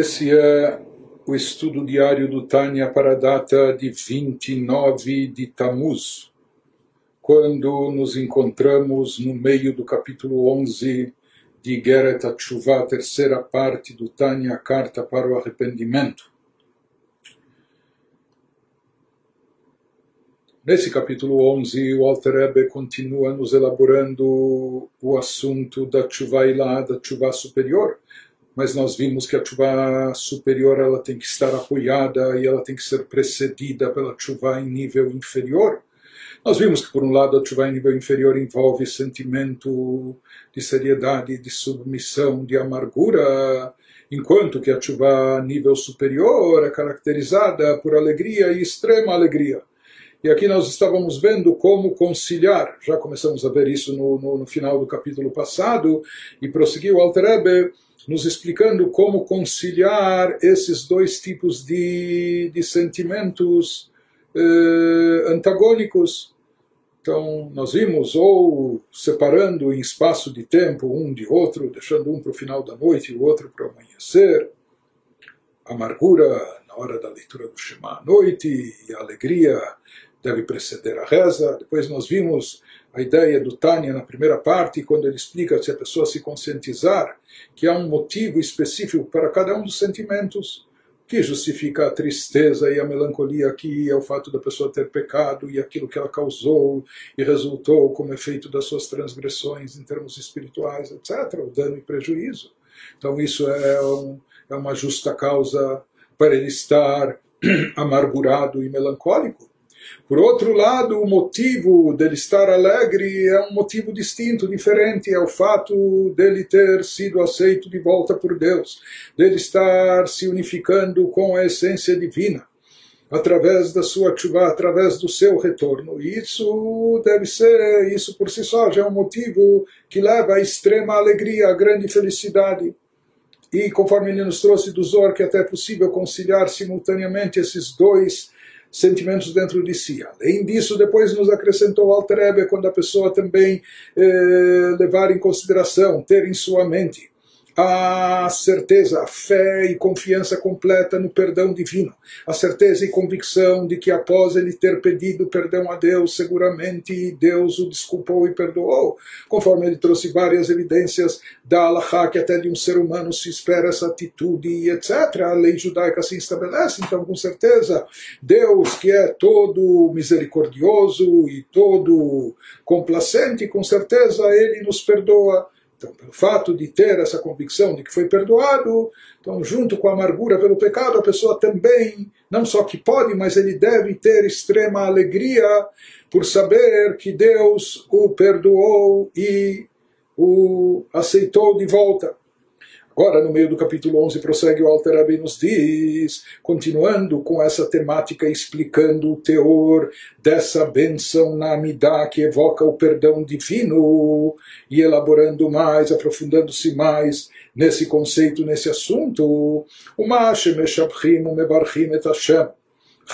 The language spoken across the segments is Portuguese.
Esse é o estudo diário do Tânia para a data de 29 de Tamuz, quando nos encontramos no meio do capítulo 11 de Geret Atshuvah, terceira parte do Tânia, Carta para o Arrependimento. Nesse capítulo 11, o Alter Rebbe continua nos elaborando o assunto da Tshuva Ilá, da Tshuva superior, mas nós vimos que a chuva superior ela tem que estar apoiada e ela tem que ser precedida pela chuva em nível inferior. Nós vimos que, por um lado, a chuva em nível inferior envolve sentimento de seriedade, de submissão, de amargura, enquanto que a chuva a nível superior é caracterizada por alegria e extrema alegria. E aqui nós estávamos vendo como conciliar, já começamos a ver isso no, no, no final do capítulo passado, e prosseguiu o Alter Rebbe, nos explicando como conciliar esses dois tipos de, de sentimentos eh, antagônicos. Então, nós vimos ou separando em espaço de tempo um de outro, deixando um para o final da noite e o outro para o amanhecer, amargura na hora da leitura do Shema à noite e a alegria deve preceder a reza. Depois nós vimos a ideia do Tânia na primeira parte, quando ele explica se a pessoa se conscientizar que há um motivo específico para cada um dos sentimentos, que justifica a tristeza e a melancolia aqui, é o fato da pessoa ter pecado e aquilo que ela causou e resultou como efeito das suas transgressões em termos espirituais, etc., o dano e prejuízo. Então isso é, um, é uma justa causa para ele estar amargurado e melancólico. Por outro lado, o motivo dele estar alegre é um motivo distinto, diferente, é o fato dele ter sido aceito de volta por Deus, dele estar se unificando com a essência divina, através da sua chuva, através do seu retorno. Isso deve ser, isso por si só já é um motivo que leva à extrema alegria, à grande felicidade. E conforme ele nos trouxe do Zor, que é até é possível conciliar simultaneamente esses dois sentimentos dentro de si. Além disso, depois nos acrescentou Alter Ebe, quando a pessoa também eh, levar em consideração, ter em sua mente a certeza, a fé e confiança completa no perdão divino, a certeza e convicção de que após ele ter pedido perdão a Deus, seguramente Deus o desculpou e perdoou, conforme ele trouxe várias evidências da Allah, que até de um ser humano se espera essa atitude etc. A lei judaica assim estabelece, então com certeza Deus, que é todo misericordioso e todo complacente, com certeza ele nos perdoa então, pelo fato de ter essa convicção de que foi perdoado, então, junto com a amargura pelo pecado, a pessoa também, não só que pode, mas ele deve ter extrema alegria por saber que Deus o perdoou e o aceitou de volta. Agora, no meio do capítulo 11, prossegue o Alter Rebbe nos diz, continuando com essa temática, explicando o teor dessa benção na Amidá que evoca o perdão divino, e elaborando mais, aprofundando-se mais nesse conceito, nesse assunto, o Mashem Meshabchim Mebarchim et Hashem.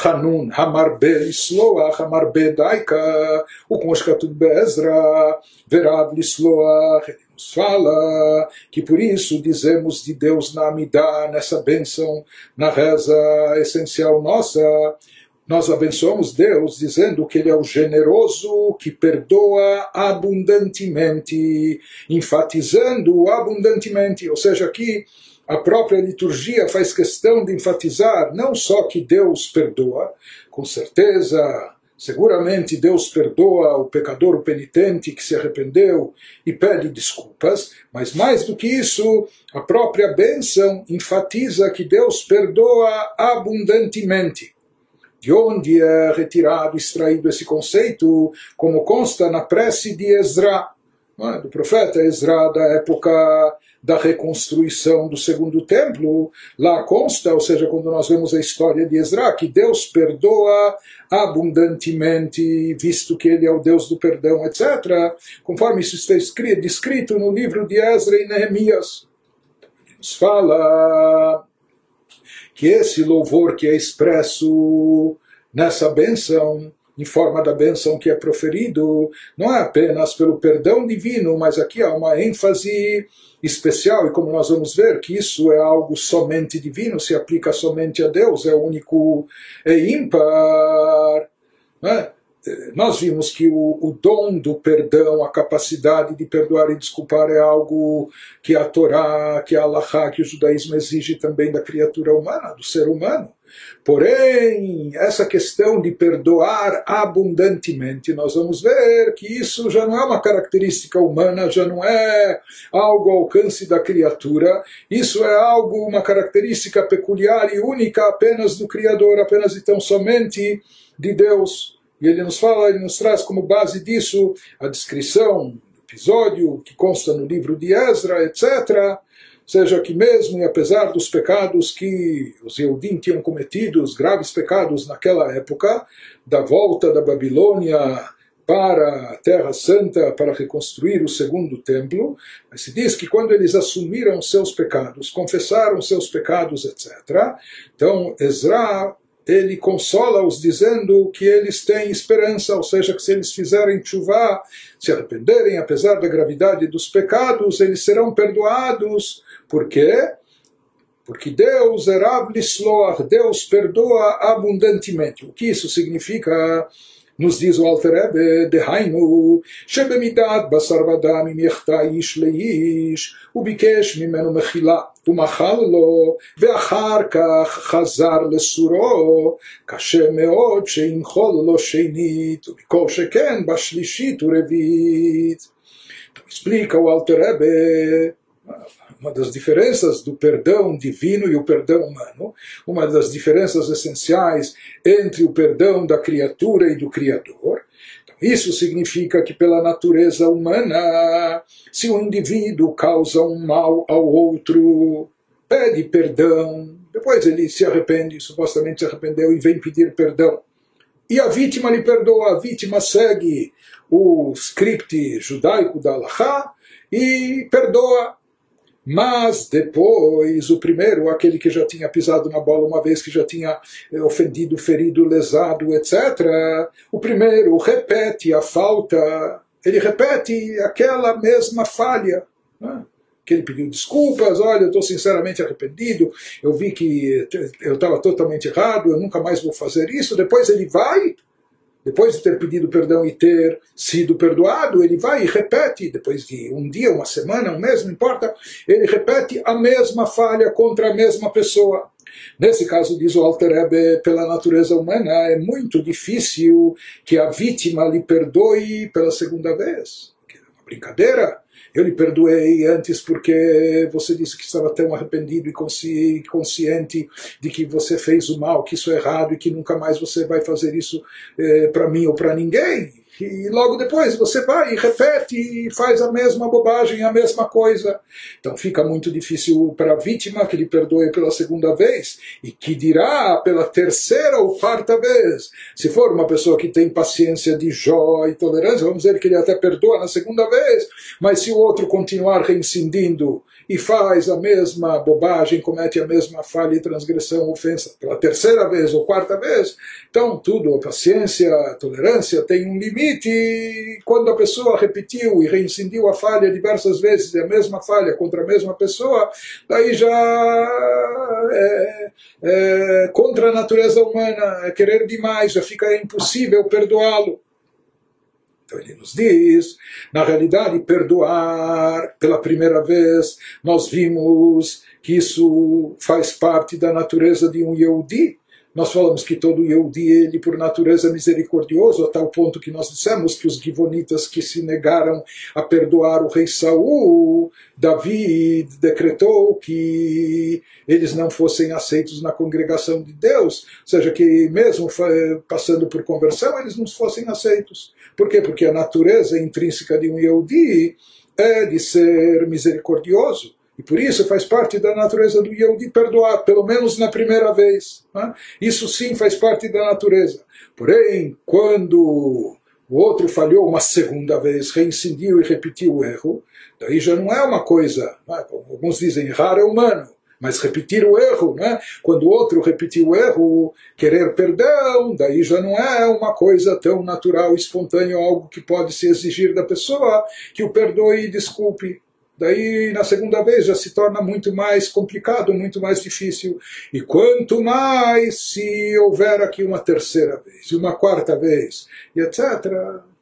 Hanun Hamarbe Lisloach Hamarbe Daika, o conjecto Bezra, Verav ele nos fala que por isso dizemos de Deus na Amidá, nessa bênção, na reza essencial nossa, nós abençoamos Deus dizendo que Ele é o generoso que perdoa abundantemente, enfatizando abundantemente, ou seja, aqui a própria liturgia faz questão de enfatizar não só que Deus perdoa, com certeza Seguramente Deus perdoa o pecador, penitente que se arrependeu e pede desculpas, mas mais do que isso, a própria bênção enfatiza que Deus perdoa abundantemente. De onde é retirado, extraído esse conceito, como consta na prece de Ezra, é? do profeta Ezra da época da reconstrução do segundo templo, lá consta, ou seja, quando nós vemos a história de Ezra, que Deus perdoa abundantemente, visto que ele é o Deus do perdão, etc., conforme isso está escrito, descrito no livro de Ezra e Neemias. Nos fala que esse louvor que é expresso nessa benção em forma da bênção que é proferido, não é apenas pelo perdão divino, mas aqui há uma ênfase especial, e como nós vamos ver, que isso é algo somente divino, se aplica somente a Deus, é único, é ímpar. É? Nós vimos que o, o, dom do perdão, a capacidade de perdoar e desculpar é algo que a Torá, que a Allah, que o judaísmo exige também da criatura humana, do ser humano. Porém, essa questão de perdoar abundantemente, nós vamos ver que isso já não é uma característica humana, já não é algo ao alcance da criatura, isso é algo, uma característica peculiar e única apenas do Criador, apenas e tão somente de Deus. E ele nos fala, ele nos traz como base disso a descrição episódio que consta no livro de Ezra, etc seja que mesmo e apesar dos pecados que os Yehudim tinham cometido, os graves pecados naquela época, da volta da Babilônia para a Terra Santa para reconstruir o segundo templo, mas se diz que quando eles assumiram seus pecados, confessaram seus pecados, etc., então Ezra ele consola-os dizendo que eles têm esperança, ou seja, que se eles fizerem chuva, se arrependerem, apesar da gravidade dos pecados, eles serão perdoados por quê? Porque Deus é Lisloach, Deus perdoa abundantemente. O que isso significa? Nos diz o Alter Rebbe, דהיינו, שבמידת בשר ודם אם יחטא איש לאיש, הוא ביקש ממנו מחילה, ומחל לו, ואחר כך חזר לסורו, קשה מאוד שימחול לו שנית, וכל שכן בשלישית ורביעית. explica o Alter Rebbe uma das diferenças do perdão divino e o perdão humano, uma das diferenças essenciais entre o perdão da criatura e do Criador. Então, isso significa que, pela natureza humana, se o um indivíduo causa um mal ao outro, pede perdão, depois ele se arrepende, supostamente se arrependeu e vem pedir perdão. E a vítima lhe perdoa, a vítima segue o script judaico da Allahá e perdoa mas depois, o primeiro, aquele que já tinha pisado na bola uma vez, que já tinha eh, ofendido, ferido, lesado, etc., o primeiro repete a falta, ele repete aquela mesma falha. Né? que ele pediu desculpas, olha, eu estou sinceramente arrependido, eu vi que eu estava totalmente errado, eu nunca mais vou fazer isso. Depois ele vai depois de ter pedido perdão e ter sido perdoado, ele vai e repete, depois de um dia, uma semana, um mês, não importa, ele repete a mesma falha contra a mesma pessoa. Nesse caso, diz o Alter Rebbe, pela natureza humana, é muito difícil que a vítima lhe perdoe pela segunda vez. É uma brincadeira eu lhe perdoei antes porque você disse que estava tão arrependido e consciente de que você fez o mal, que isso é errado e que nunca mais você vai fazer isso eh, para mim ou para ninguém. E logo depois você vai e repete e faz a mesma bobagem, a mesma coisa. Então fica muito difícil para a vítima que lhe perdoe pela segunda vez e que dirá pela terceira ou quarta vez. Se for uma pessoa que tem paciência de Jó e tolerância, vamos dizer que ele até perdoa na segunda vez, mas se o outro continuar reincidindo e faz a mesma bobagem, comete a mesma falha e transgressão, ofensa pela terceira vez ou quarta vez, então tudo, a paciência, a tolerância tem um limite. E quando a pessoa repetiu e reincidiu a falha diversas vezes, a mesma falha contra a mesma pessoa, daí já é, é contra a natureza humana, é querer demais, já fica impossível perdoá-lo. Então ele nos diz, na realidade, perdoar pela primeira vez, nós vimos que isso faz parte da natureza de um Yehudi. Nós falamos que todo Yehudi, ele por natureza misericordioso, a tal ponto que nós dissemos que os Givonitas que se negaram a perdoar o rei Saul, Davi decretou que eles não fossem aceitos na congregação de Deus, ou seja, que mesmo passando por conversão, eles não fossem aceitos. Por quê? Porque a natureza intrínseca de um Yehudi é de ser misericordioso. E por isso faz parte da natureza do Yehudi perdoar, pelo menos na primeira vez. Né? Isso sim faz parte da natureza. Porém, quando o outro falhou uma segunda vez, reincidiu e repetiu o erro, daí já não é uma coisa, né? como alguns dizem, errar é humano. Mas repetir o erro, né? quando o outro repetir o erro, querer perdão, daí já não é uma coisa tão natural, espontânea, algo que pode se exigir da pessoa que o perdoe e desculpe. Daí, na segunda vez, já se torna muito mais complicado, muito mais difícil. E quanto mais se houver aqui uma terceira vez, uma quarta vez, e etc.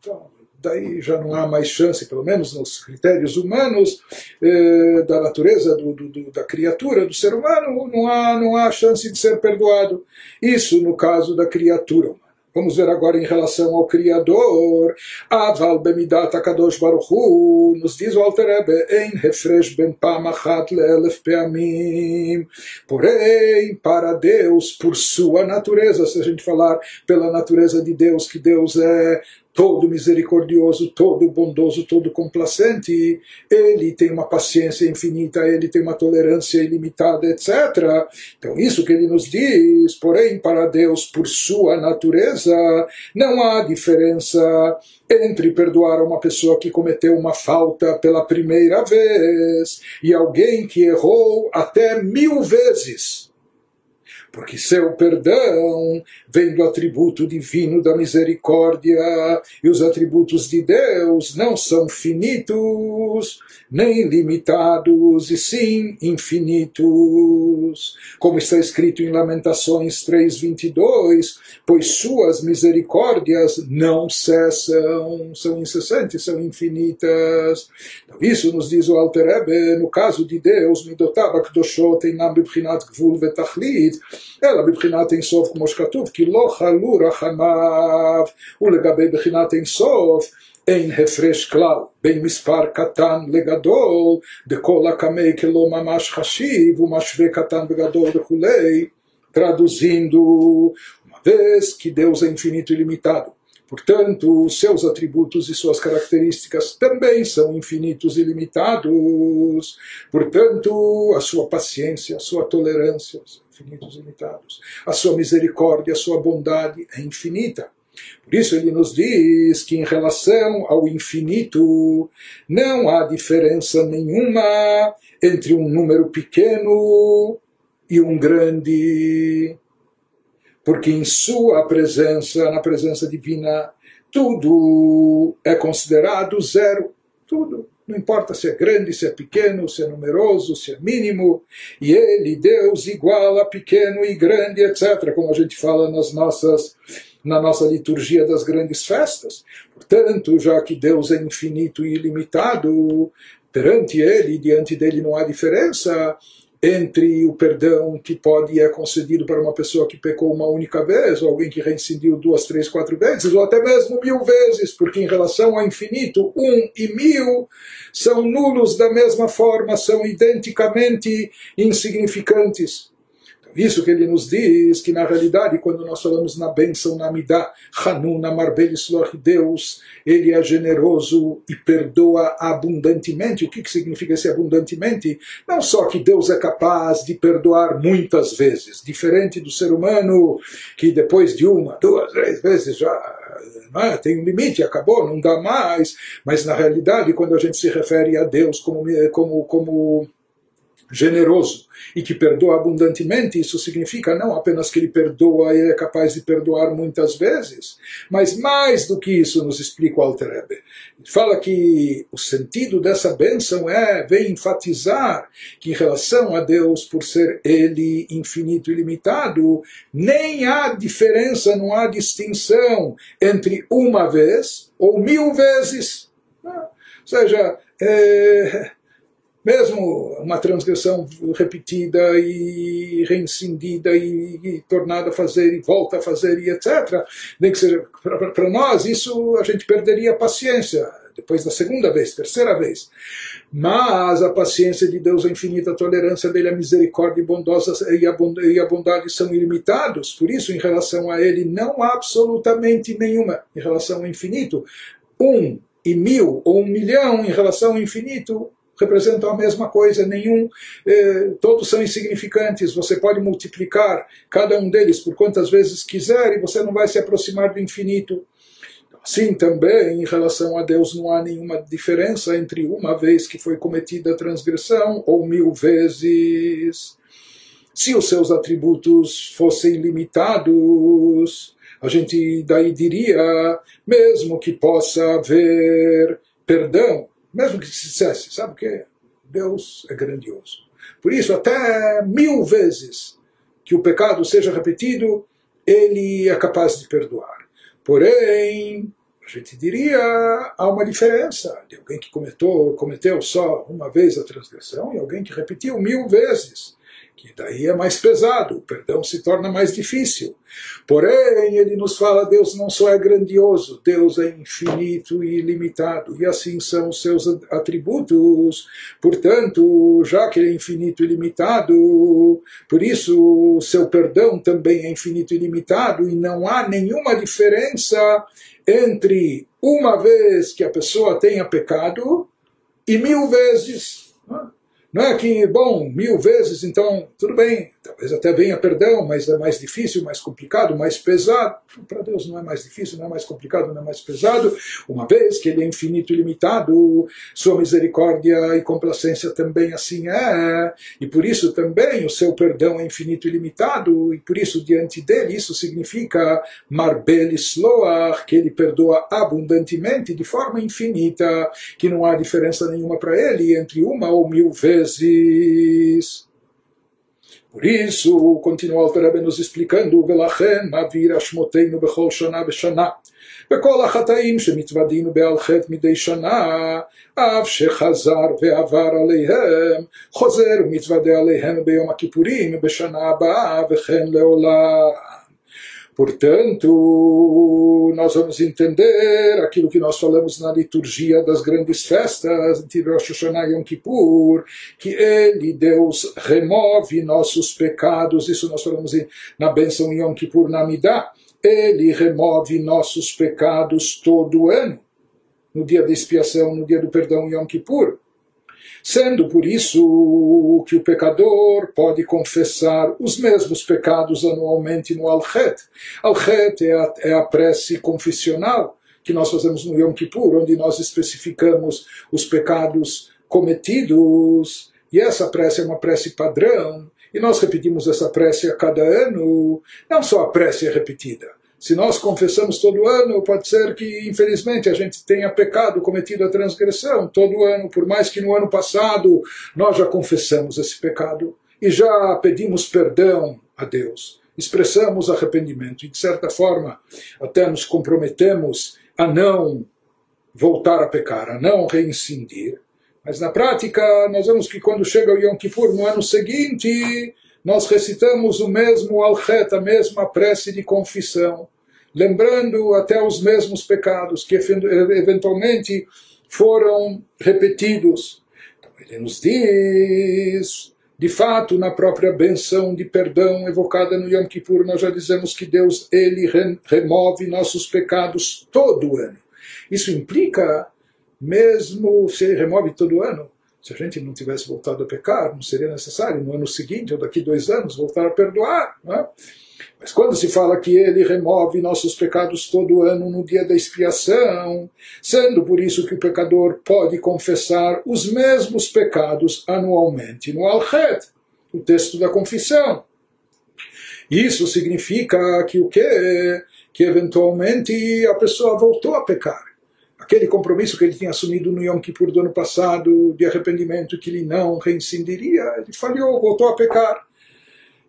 Então, daí já não há mais chance, pelo menos nos critérios humanos, eh, da natureza do, do, da criatura, do ser humano, não há, não há chance de ser perdoado. Isso no caso da criatura humana. Vamos ver agora em relação ao Criador. Aval bemidat akadosh baruch hu, nos diz o Alter Rebbe, em refresh ben pamachat leelef peamim. Porém, para Deus, por sua natureza, se a gente falar pela natureza de Deus, que Deus é todo misericordioso, todo bondoso, todo complacente, ele tem uma paciência infinita, ele tem uma tolerância ilimitada, etc. Então, isso que ele nos diz, porém, para Deus, por sua natureza, não há diferença entre perdoar uma pessoa que cometeu uma falta pela primeira vez e alguém que errou até mil vezes porque seu perdão vem do atributo divino da misericórdia, e os atributos de Deus não são finitos, nem limitados, e sim infinitos. Como está escrito em Lamentações 3:22, pois suas misericórdias não cessam, são incessantes, são infinitas. Então, isso nos diz o Alter Ebe, no caso de Deus, midotava kdoshot einam bebchinat gvul vetachlit, אלא בבחינת אינסוף כמו שכתוב, כי לא חלו רחמיו, ולגבי בחינת אינסוף אין הפרש כלל בין מספר קטן לגדול, דכל הקמי כלא ממש חשיב, ומשווה קטן וגדול וכולי, traduzindo, uma vez que Deus é infinito e limitado, Portanto, seus atributos e suas características também são infinitos e limitados. Portanto, a sua paciência, a sua tolerância são infinitos e limitados. A sua misericórdia, a sua bondade é infinita. Por isso ele nos diz que em relação ao infinito não há diferença nenhuma entre um número pequeno e um grande porque em sua presença, na presença divina, tudo é considerado zero, tudo. Não importa se é grande, se é pequeno, se é numeroso, se é mínimo. E ele, Deus, igual a pequeno e grande, etc. Como a gente fala nas nossas, na nossa liturgia das grandes festas. Portanto, já que Deus é infinito e ilimitado, perante ele, diante dele não há diferença entre o perdão que pode é concedido para uma pessoa que pecou uma única vez, ou alguém que reincidiu duas, três, quatro vezes, ou até mesmo mil vezes, porque em relação ao infinito, um e mil são nulos da mesma forma, são identicamente insignificantes. Isso que ele nos diz que na realidade, quando nós falamos na bênção na Midah, Hanun, Amarbelislor, Deus, ele é generoso e perdoa abundantemente. O que, que significa esse abundantemente? Não só que Deus é capaz de perdoar muitas vezes, diferente do ser humano que depois de uma, duas, três vezes já é? tem um limite, acabou, não dá mais. Mas na realidade, quando a gente se refere a Deus como, como, como generoso e que perdoa abundantemente, isso significa não apenas que ele perdoa e é capaz de perdoar muitas vezes, mas mais do que isso nos explica o Alter Rebbe. Fala que o sentido dessa bênção é, vem enfatizar que em relação a Deus, por ser Ele infinito e limitado, nem há diferença, não há distinção entre uma vez ou mil vezes. Ou seja, é, mesmo uma transgressão repetida e reincindida e, e, tornada a fazer e volta a fazer e etc. Nem que seja para nós isso a gente perderia a paciência depois da segunda vez, terceira vez. Mas a paciência de Deus, a infinita tolerância dele, a misericórdia bondosa, e, a bondade são ilimitados. Por isso, em relação a ele, não há absolutamente nenhuma. Em relação ao infinito, um e mil ou um milhão em relação ao infinito, representam a mesma coisa, nenhum, eh, todos são insignificantes. Você pode multiplicar cada um deles por quantas vezes quiser e você não vai se aproximar do infinito. Sim, também em relação a Deus não há nenhuma diferença entre uma vez que foi cometida a transgressão ou mil vezes. Se os seus atributos fossem limitados, a gente daí diria, mesmo que possa haver perdão, mesmo que se dissesse, sabe o que? Deus é grandioso. Por isso, até mil vezes que o pecado seja repetido, ele é capaz de perdoar. Porém, a gente diria há uma diferença de alguém que cometeu, cometeu só uma vez a transgressão e alguém que repetiu mil vezes que daí é mais pesado, o perdão se torna mais difícil. Porém, ele nos fala: Deus não só é grandioso, Deus é infinito e ilimitado, e assim são os seus atributos. Portanto, já que ele é infinito e limitado, por isso seu perdão também é infinito e limitado, e não há nenhuma diferença entre uma vez que a pessoa tenha pecado e mil vezes. Não é? Não é? Que, bom, mil vezes, então, tudo bem, talvez até venha perdão, mas é mais difícil, mais complicado, mais pesado. Para Deus não é mais difícil, não é mais complicado, não é mais pesado, uma vez que Ele é infinito e limitado, Sua misericórdia e complacência também assim é, e por isso também o seu perdão é infinito e limitado, e por isso diante dele isso significa Marbel Sloach, que Ele perdoa abundantemente, de forma infinita, que não há diferença nenhuma para Ele entre uma ou mil vezes. Por isso, continua o Alter nos explicando, ולכן מעביר אשמותינו בכל שנה ושנה. וכל החטאים שמתוודינו בעל חטא מדי שנה, אף שחזר ועבר עליהם, חוזר ומתוודה עליהם ביום הכיפורים בשנה הבאה וכן לעולם. Portanto, nós vamos entender aquilo que nós falamos na liturgia das grandes festas de Rosh Hashanah e Yom Kippur, que Ele, Deus, remove nossos pecados. Isso nós falamos na bênção Yom Kippur, na Midah. Ele remove nossos pecados todo ano, no dia da expiação, no dia do perdão Yom Kippur sendo por isso que o pecador pode confessar os mesmos pecados anualmente no Al-Khet. Al-Khet é, a, é a prece confessional que nós fazemos no Yom Kippur, onde nós especificamos os pecados cometidos, e essa prece é uma prece padrão, e nós repetimos essa prece a cada ano, não só a prece é repetida, se nós confessamos todo ano, pode ser que, infelizmente, a gente tenha pecado, cometido a transgressão. Todo ano, por mais que no ano passado nós já confessamos esse pecado e já pedimos perdão a Deus, expressamos arrependimento e, de certa forma, até nos comprometemos a não voltar a pecar, a não reincidir. Mas na prática, nós vemos que quando chega o Yom Kippur no ano seguinte, nós recitamos o mesmo alchet, a mesma prece de confissão lembrando até os mesmos pecados que eventualmente foram repetidos. Então ele nos diz, de fato, na própria benção de perdão evocada no Yom Kippur, nós já dizemos que Deus ele remove nossos pecados todo ano. Isso implica, mesmo se ele remove todo ano, se a gente não tivesse voltado a pecar, não seria necessário no ano seguinte ou daqui dois anos voltar a perdoar. Não é? Mas quando se fala que ele remove nossos pecados todo ano no dia da expiação, sendo por isso que o pecador pode confessar os mesmos pecados anualmente no Al-Khet, o texto da confissão. Isso significa que o que? Que eventualmente a pessoa voltou a pecar. Aquele compromisso que ele tinha assumido no Yom Kippur do ano passado, de arrependimento, que ele não reincindiria, ele falhou, voltou a pecar.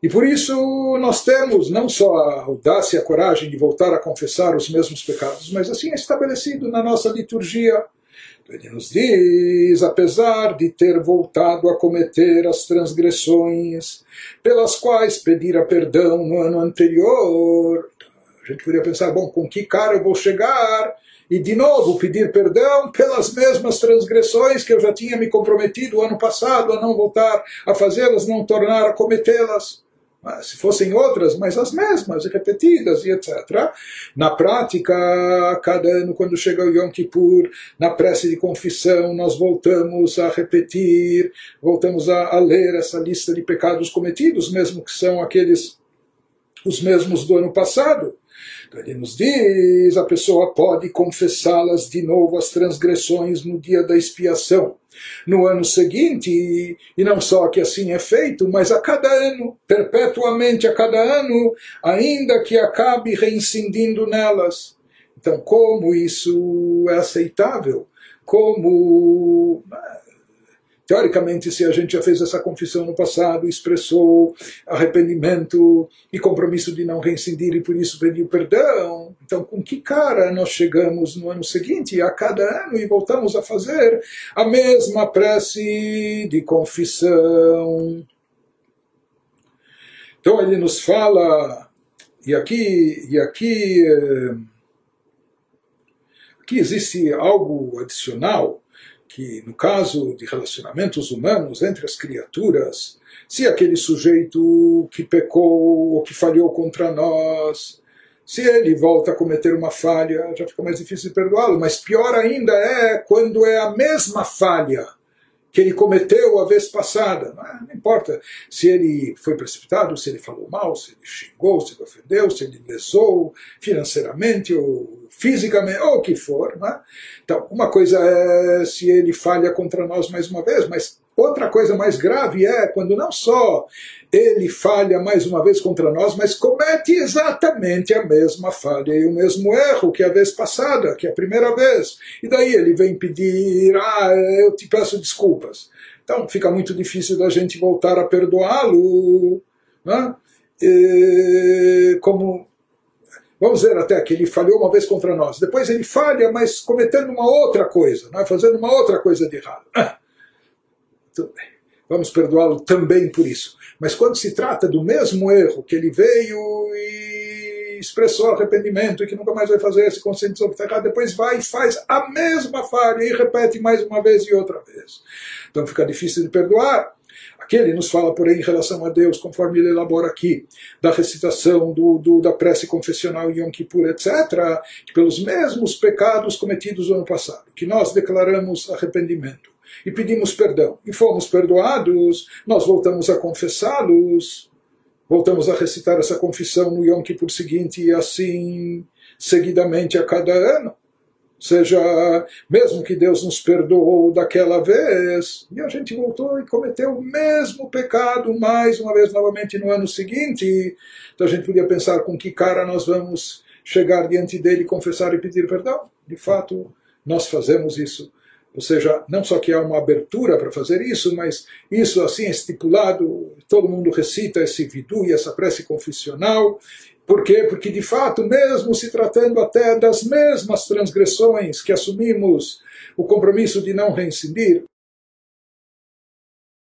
E por isso nós temos não só a audácia e a coragem de voltar a confessar os mesmos pecados, mas assim é estabelecido na nossa liturgia. Ele nos diz, apesar de ter voltado a cometer as transgressões pelas quais pedira perdão no ano anterior, a gente poderia pensar, bom, com que cara eu vou chegar e de novo pedir perdão pelas mesmas transgressões que eu já tinha me comprometido ano passado a não voltar a fazê-las, não tornar a cometê-las se fossem outras, mas as mesmas, repetidas e etc. Na prática, cada ano, quando chega o Yom Kippur, na prece de confissão, nós voltamos a repetir, voltamos a, a ler essa lista de pecados cometidos, mesmo que são aqueles os mesmos do ano passado. Então ele nos diz, a pessoa pode confessá-las de novo as transgressões no dia da expiação. No ano seguinte, e não só que assim é feito, mas a cada ano, perpetuamente a cada ano, ainda que acabe reincidindo nelas. Então, como isso é aceitável? Como Teoricamente, se a gente já fez essa confissão no passado, expressou arrependimento e compromisso de não reincidir e por isso pediu perdão, então com que cara nós chegamos no ano seguinte, a cada ano, e voltamos a fazer a mesma prece de confissão? Então ele nos fala, e aqui, e aqui, eh, aqui existe algo adicional que, no caso de relacionamentos humanos entre as criaturas, se aquele sujeito que pecou ou que falhou contra nós, se ele volta a cometer uma falha, já fica mais difícil perdoá-lo, mas pior ainda é quando é a mesma falha que ele cometeu a vez passada. Não, é? não, importa se ele foi precipitado, se ele falou mal, se ele xingou, se ele ofendeu, se ele lesou financeiramente ou fisicamente, ou o que for. É? Então, uma coisa é se ele falha contra nós mais uma vez, mas outra coisa mais grave é quando não só ele falha mais uma vez contra nós, mas comete exatamente a mesma falha e o mesmo erro que a vez passada, que a primeira vez. E daí ele vem pedir, ah, eu te peço desculpas. Então fica muito difícil da gente voltar a perdoá-lo. Né? como Vamos ver até que ele falhou uma vez contra nós. Depois ele falha, mas cometendo uma outra coisa, não é? fazendo uma outra coisa de errado. Vamos perdoá-lo também por isso. Mas quando se trata do mesmo erro que ele veio e expressou arrependimento e que nunca mais vai fazer, se conscientizou que está depois vai e faz a mesma falha e repete mais uma vez e outra vez. Então fica difícil de perdoar. Aqui ele nos fala, porém, em relação a Deus, conforme ele elabora aqui, da recitação, do, do, da prece confessional Yom Kippur, etc., que pelos mesmos pecados cometidos no ano passado, que nós declaramos arrependimento e pedimos perdão e fomos perdoados, nós voltamos a confessá-los, voltamos a recitar essa confissão no Yom Kippur seguinte e assim seguidamente a cada ano. Ou seja, mesmo que Deus nos perdoou daquela vez, e a gente voltou e cometeu o mesmo pecado mais uma vez novamente no ano seguinte, então a gente podia pensar com que cara nós vamos chegar diante dele, confessar e pedir perdão. De fato, nós fazemos isso ou seja, não só que há uma abertura para fazer isso, mas isso assim estipulado, todo mundo recita esse vidu e essa prece confessional. Por quê? Porque de fato, mesmo se tratando até das mesmas transgressões que assumimos o compromisso de não reincidir,